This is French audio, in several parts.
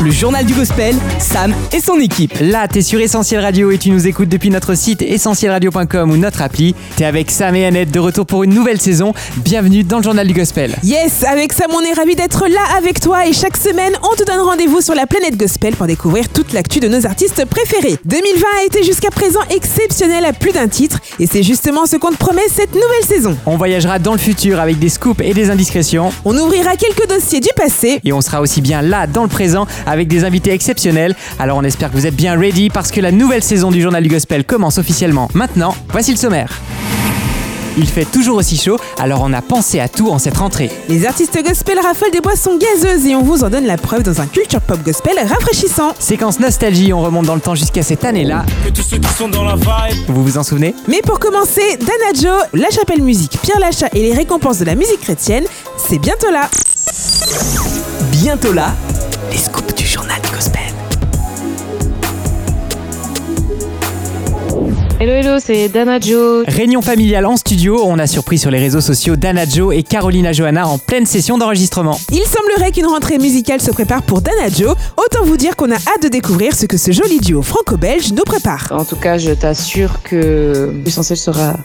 Le journal du gospel, Sam et son équipe. Là, t'es sur Essentiel Radio et tu nous écoutes depuis notre site essentielradio.com ou notre appli. T'es avec Sam et Annette de retour pour une nouvelle saison. Bienvenue dans le journal du gospel. Yes, avec Sam, on est ravis d'être là avec toi et chaque semaine, on te donne rendez-vous sur la planète gospel pour découvrir toute l'actu de nos artistes préférés. 2020 a été jusqu'à présent exceptionnel à plus d'un titre et c'est justement ce qu'on te promet cette nouvelle saison. On voyagera dans le futur avec des scoops et des indiscrétions. On ouvrira quelques dossiers du passé. Et on sera aussi bien là dans le présent avec des invités exceptionnels. Alors on espère que vous êtes bien ready parce que la nouvelle saison du journal du gospel commence officiellement maintenant. Voici le sommaire. Il fait toujours aussi chaud, alors on a pensé à tout en cette rentrée. Les artistes gospel raffolent des boissons gazeuses et on vous en donne la preuve dans un culture pop gospel rafraîchissant. Séquence nostalgie, on remonte dans le temps jusqu'à cette année-là. Que tous ceux qui sont dans la vibe. Vous vous en souvenez? Mais pour commencer, Dana Joe, La Chapelle Musique, Pierre Lachat et les récompenses de la musique chrétienne, c'est bientôt là. Bientôt là, les scoops journal du gospel. Hello hello, c'est Dana Joe. Réunion familiale en studio, on a surpris sur les réseaux sociaux Dana Joe et Carolina Johanna en pleine session d'enregistrement. Il semblerait qu'une rentrée musicale se prépare pour Dana Joe. Autant vous dire qu'on a hâte de découvrir ce que ce joli duo franco-belge nous prépare. En tout cas, je t'assure que Essentiel sera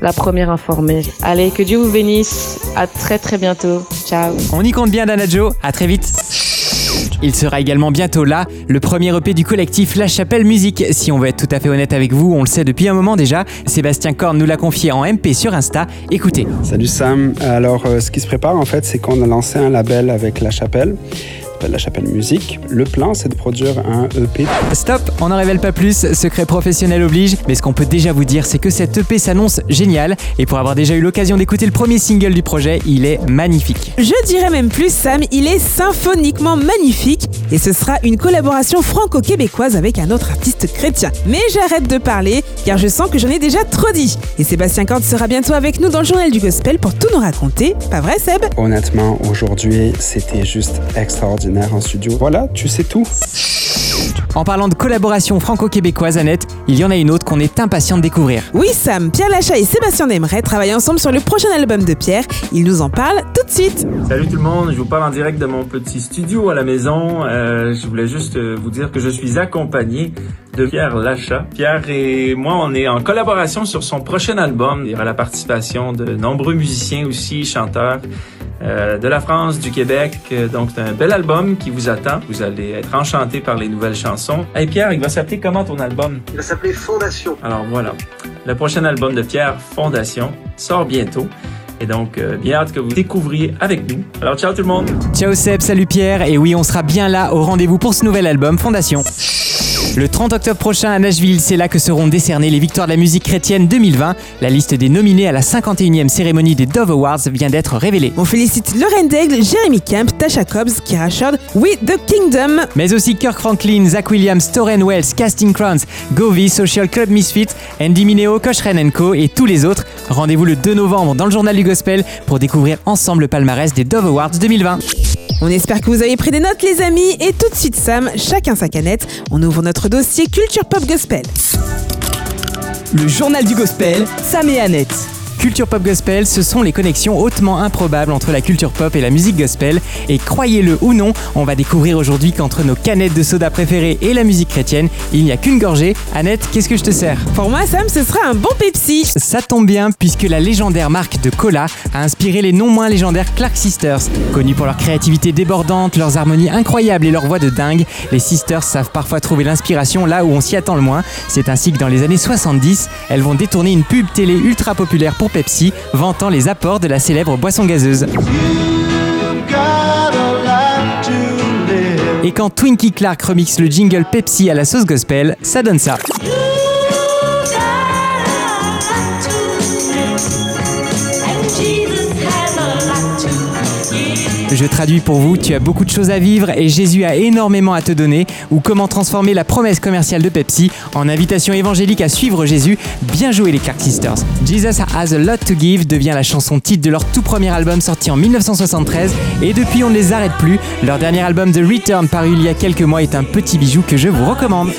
la première informée. Allez, que Dieu vous bénisse. À très très bientôt. Ciao. On y compte bien Dana Joe, à très vite. Il sera également bientôt là, le premier EP du collectif La Chapelle Musique. Si on veut être tout à fait honnête avec vous, on le sait depuis un moment déjà. Sébastien Korn nous l'a confié en MP sur Insta. Écoutez. Salut Sam. Alors, euh, ce qui se prépare en fait, c'est qu'on a lancé un label avec La Chapelle. S'appelle La Chapelle Musique. Le plan, c'est de produire un EP. Stop, on n'en révèle pas plus, secret professionnel oblige, mais ce qu'on peut déjà vous dire, c'est que cet EP s'annonce génial, et pour avoir déjà eu l'occasion d'écouter le premier single du projet, il est magnifique. Je dirais même plus, Sam, il est symphoniquement magnifique, et ce sera une collaboration franco-québécoise avec un autre artiste chrétien. Mais j'arrête de parler, car je sens que j'en ai déjà trop dit. Et Sébastien Cordes sera bientôt avec nous dans le journal du gospel pour tout nous raconter, pas vrai Seb? Honnêtement, aujourd'hui, c'était juste extraordinaire en studio. Voilà, tu sais tout. En parlant de collaboration franco-québécoise, Annette, il y en a une autre qu'on est impatient de découvrir. Oui Sam, Pierre Lachat et Sébastien Desmarais travaillent ensemble sur le prochain album de Pierre. Ils nous en parlent tout de suite. Salut tout le monde, je vous parle en direct de mon petit studio à la maison. Euh, je voulais juste euh, vous dire que je suis accompagné de Pierre Lachat. Pierre et moi, on est en collaboration sur son prochain album. Il y aura la participation de nombreux musiciens aussi, chanteurs. Euh, de la France, du Québec. Euh, donc, c'est un bel album qui vous attend. Vous allez être enchanté par les nouvelles chansons. Hey Pierre, il va s'appeler comment ton album? Il va s'appeler Fondation. Alors voilà. Le prochain album de Pierre, Fondation, sort bientôt. Et donc, euh, bien hâte que vous découvriez avec nous. Alors, ciao tout le monde. Ciao Seb, salut Pierre. Et oui, on sera bien là au rendez-vous pour ce nouvel album, Fondation. Le 30 octobre prochain à Nashville, c'est là que seront décernées les victoires de la musique chrétienne 2020. La liste des nominés à la 51e cérémonie des Dove Awards vient d'être révélée. On félicite Lauren Daigle, Jeremy Camp, Tasha Cobbs, Kira Shard, We the Kingdom. Mais aussi Kirk Franklin, Zach Williams, Torren Wells, Casting Crowns, Govi, Social Club Misfit, Andy Mineo, Cochran Co et tous les autres. Rendez-vous le 2 novembre dans le journal du Gospel pour découvrir ensemble le palmarès des Dove Awards 2020. On espère que vous avez pris des notes les amis et tout de suite Sam, chacun sa canette, on ouvre notre dossier Culture Pop Gospel. le journal du gospel, Sam et Annette. Culture pop gospel, ce sont les connexions hautement improbables entre la culture pop et la musique gospel. Et croyez-le ou non, on va découvrir aujourd'hui qu'entre nos canettes de soda préférées et la musique chrétienne, il n'y a qu'une gorgée. Annette, qu'est-ce que je te sers? Pour moi Sam, ce sera un bon Pepsi. Ça tombe bien puisque la légendaire marque de cola a inspiré les non moins légendaires Clark Sisters. Connus pour leur créativité débordante, leurs harmonies incroyables et leur voix de dingue, les Sisters savent parfois trouver l'inspiration là où on s'y attend le moins. C'est ainsi que dans les années 70, elles vont détourner une pub télé ultra populaire pour Pepsi, vantant les apports de la célèbre boisson gazeuse. Et quand Twinkie Clark remixe le jingle Pepsi à la sauce gospel, ça donne ça. Je traduis pour vous, tu as beaucoup de choses à vivre et Jésus a énormément à te donner, ou comment transformer la promesse commerciale de Pepsi en invitation évangélique à suivre Jésus. Bien joué les Clark Sisters. Jesus Has a Lot to Give devient la chanson titre de leur tout premier album sorti en 1973 et depuis on ne les arrête plus. Leur dernier album The Return paru il y a quelques mois est un petit bijou que je vous recommande.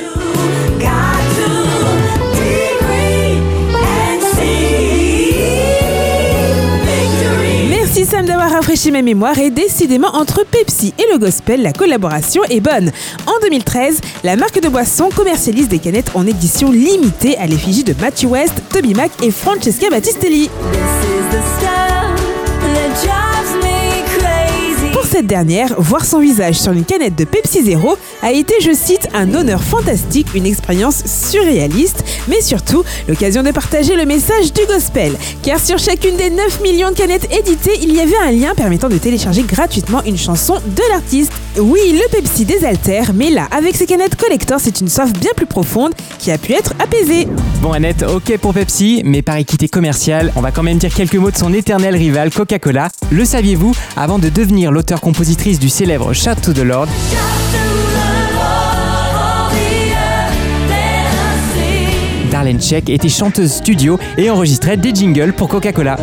Rafraîchi ma mémoire et décidément entre Pepsi et le gospel, la collaboration est bonne. En 2013, la marque de boisson commercialise des canettes en édition limitée à l'effigie de Matthew West, Toby Mac et Francesca Battistelli. Cette dernière, voir son visage sur une canette de Pepsi Zero a été, je cite, un honneur fantastique, une expérience surréaliste, mais surtout l'occasion de partager le message du gospel. Car sur chacune des 9 millions de canettes éditées, il y avait un lien permettant de télécharger gratuitement une chanson de l'artiste. Oui, le Pepsi désaltère, mais là, avec ces canettes collector, c'est une soif bien plus profonde qui a pu être apaisée. Bon Annette, ok pour Pepsi, mais par équité commerciale, on va quand même dire quelques mots de son éternel rival Coca-Cola. Le saviez-vous Avant de devenir l'auteur-compositrice du célèbre Shout to the Lord, Darlene Check était chanteuse studio et enregistrait des jingles pour Coca-Cola.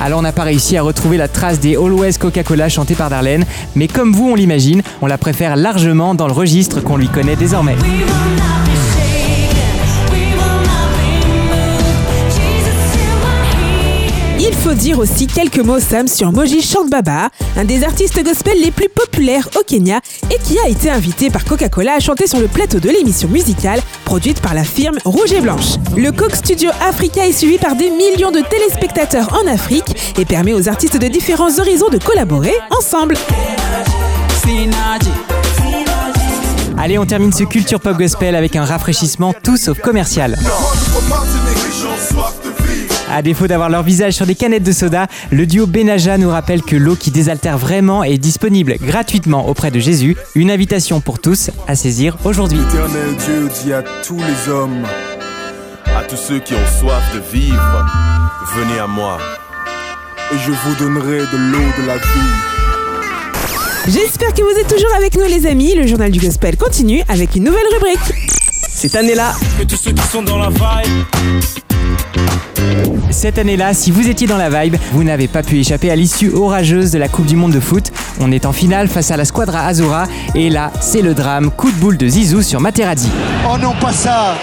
Alors on n'a pas réussi à retrouver la trace des Always Coca-Cola chantée par Darlene, mais comme vous on l'imagine, on la préfère largement dans le registre qu'on lui connaît désormais. Il faut dire aussi quelques mots, Sam, sur Moji Short Baba, un des artistes gospel les plus populaires au Kenya et qui a été invité par Coca-Cola à chanter sur le plateau de l'émission musicale produite par la firme Rouge et Blanche. Le Coke Studio Africa est suivi par des millions de téléspectateurs en Afrique et permet aux artistes de différents horizons de collaborer ensemble. Allez, on termine ce culture pop gospel avec un rafraîchissement tout sauf commercial. À défaut d'avoir leur visage sur des canettes de soda, le duo Benaja nous rappelle que l'eau qui désaltère vraiment est disponible gratuitement auprès de Jésus. Une invitation pour tous à saisir aujourd'hui. Éternel Dieu dit à tous les hommes, à tous ceux qui ont soif de vivre, venez à moi, et je vous donnerai de l'eau de la vie. J'espère que vous êtes toujours avec nous les amis. Le journal du gospel continue avec une nouvelle rubrique. Cette année-là, Et tous ceux qui sont dans la vibe, Cette année-là, si vous étiez dans la vibe, vous n'avez pas pu échapper à l'issue orageuse de la Coupe du Monde de foot. On est en finale face à la Squadra Azura et là, c'est le drame, coup de boule de Zizou sur Materazzi. Oh non, pas ça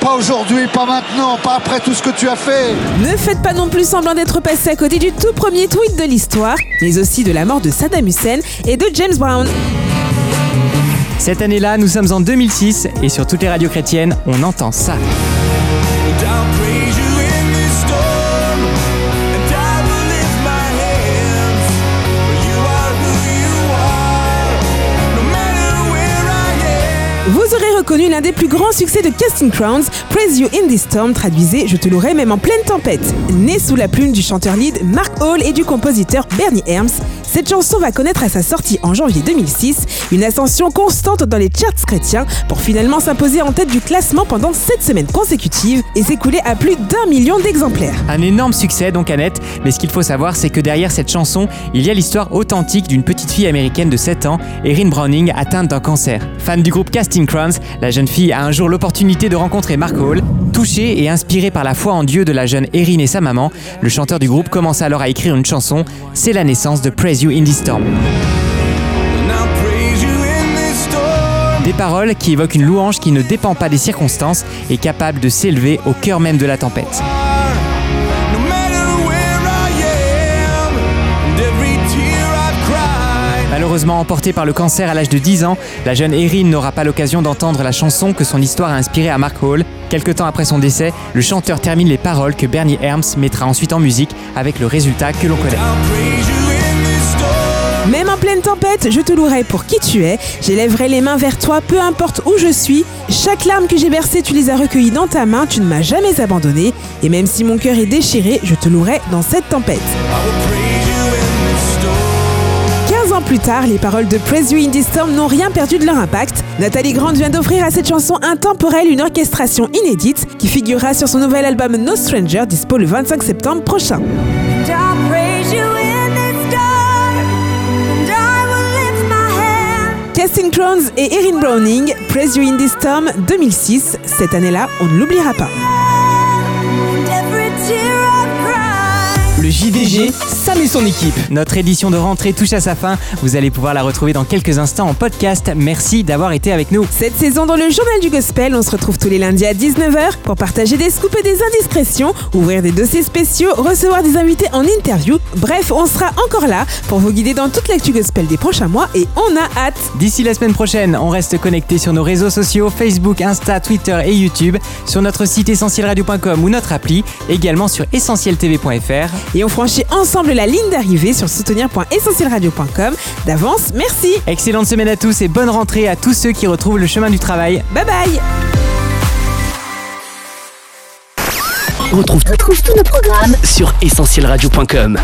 Pas aujourd'hui, pas maintenant, pas après tout ce que tu as fait Ne faites pas non plus semblant d'être passé à côté du tout premier tweet de l'histoire, mais aussi de la mort de Saddam Hussein et de James Brown. Cette année-là, nous sommes en 2006 et sur toutes les radios chrétiennes, on entend ça. Reconnu l'un des plus grands succès de Casting Crowns, Praise You in This Storm, traduisez Je te louerai même en pleine tempête. Né sous la plume du chanteur lead Mark Hall et du compositeur Bernie Herms, cette chanson va connaître à sa sortie en janvier 2006 une ascension constante dans les charts chrétiens pour finalement s'imposer en tête du classement pendant 7 semaines consécutives et s'écouler à plus d'un million d'exemplaires. Un énorme succès donc Annette, mais ce qu'il faut savoir c'est que derrière cette chanson, il y a l'histoire authentique d'une petite fille américaine de 7 ans, Erin Browning, atteinte d'un cancer. Fan du groupe Casting Crowns, la jeune fille a un jour l'opportunité de rencontrer Mark Hall. Touché et inspiré par la foi en Dieu de la jeune Erin et sa maman, le chanteur du groupe commence alors à écrire une chanson, c'est la naissance de Praise You in This Storm. Des paroles qui évoquent une louange qui ne dépend pas des circonstances et capable de s'élever au cœur même de la tempête. Malheureusement emportée par le cancer à l'âge de 10 ans, la jeune Erin n'aura pas l'occasion d'entendre la chanson que son histoire a inspirée à Mark Hall. Quelque temps après son décès, le chanteur termine les paroles que Bernie Herms mettra ensuite en musique avec le résultat que l'on connaît. Tempête, je te louerai pour qui tu es. J'élèverai les mains vers toi, peu importe où je suis. Chaque larme que j'ai versée, tu les as recueillies dans ta main, tu ne m'as jamais abandonné. Et même si mon cœur est déchiré, je te louerai dans cette tempête. I will praise you in this storm. 15 ans plus tard, les paroles de Praise You in This Storm n'ont rien perdu de leur impact. Nathalie Grant vient d'offrir à cette chanson intemporelle une orchestration inédite qui figurera sur son nouvel album No Stranger, dispo le 25 septembre prochain. Casting Crowns et Erin Browning, Praise You in This Storm 2006. Cette année-là, on ne l'oubliera pas. le JDG, Sam et son équipe. Notre édition de rentrée touche à sa fin. Vous allez pouvoir la retrouver dans quelques instants en podcast. Merci d'avoir été avec nous. Cette saison dans le journal du gospel, on se retrouve tous les lundis à 19h pour partager des scoops et des indiscrétions, ouvrir des dossiers spéciaux, recevoir des invités en interview. Bref, on sera encore là pour vous guider dans toute l'actu gospel des prochains mois et on a hâte. D'ici la semaine prochaine, on reste connecté sur nos réseaux sociaux Facebook, Insta, Twitter et YouTube, sur notre site essentielradio.com ou notre appli, également sur essentieltv.fr. Et on franchit ensemble la ligne d'arrivée sur soutenir.essentielradio.com. D'avance, merci. Excellente semaine à tous et bonne rentrée à tous ceux qui retrouvent le chemin du travail. Bye bye. On retrouve, retrouve tous nos programmes sur essentielradio.com.